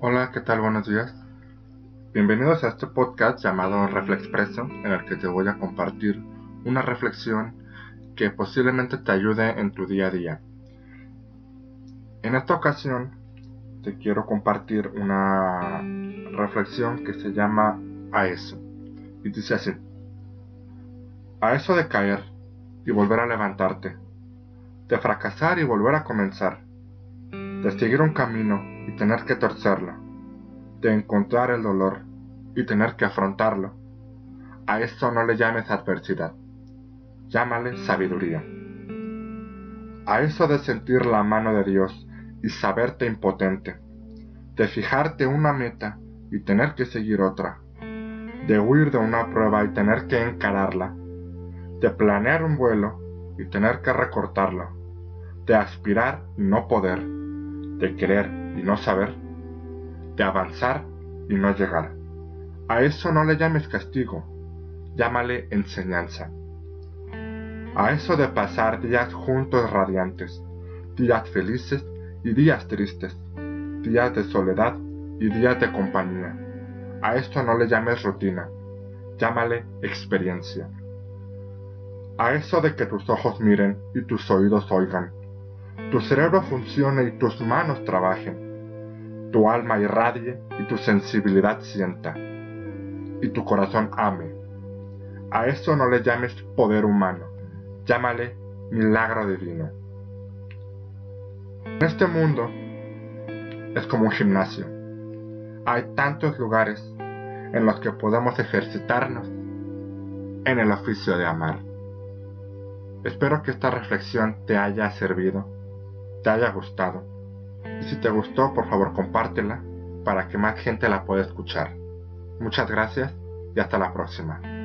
Hola, ¿qué tal? Buenos días. Bienvenidos a este podcast llamado Reflexpreso, en el que te voy a compartir una reflexión que posiblemente te ayude en tu día a día. En esta ocasión te quiero compartir una reflexión que se llama A eso. Y dice así. A eso de caer y volver a levantarte. De fracasar y volver a comenzar. De seguir un camino y tener que torcerlo, de encontrar el dolor y tener que afrontarlo. A esto no le llames adversidad, llámale sabiduría. A eso de sentir la mano de Dios y saberte impotente, de fijarte una meta y tener que seguir otra, de huir de una prueba y tener que encararla, de planear un vuelo y tener que recortarlo, de aspirar y no poder, de querer y no saber, de avanzar y no llegar. A eso no le llames castigo, llámale enseñanza. A eso de pasar días juntos radiantes, días felices y días tristes, días de soledad y días de compañía. A esto no le llames rutina, llámale experiencia. A eso de que tus ojos miren y tus oídos oigan, tu cerebro funcione y tus manos trabajen, tu alma irradie y tu sensibilidad sienta, y tu corazón ame. A eso no le llames poder humano, llámale milagro divino. En este mundo es como un gimnasio. Hay tantos lugares en los que podemos ejercitarnos en el oficio de amar. Espero que esta reflexión te haya servido, te haya gustado y si te gustó, por favor compártela para que más gente la pueda escuchar. Muchas gracias y hasta la próxima.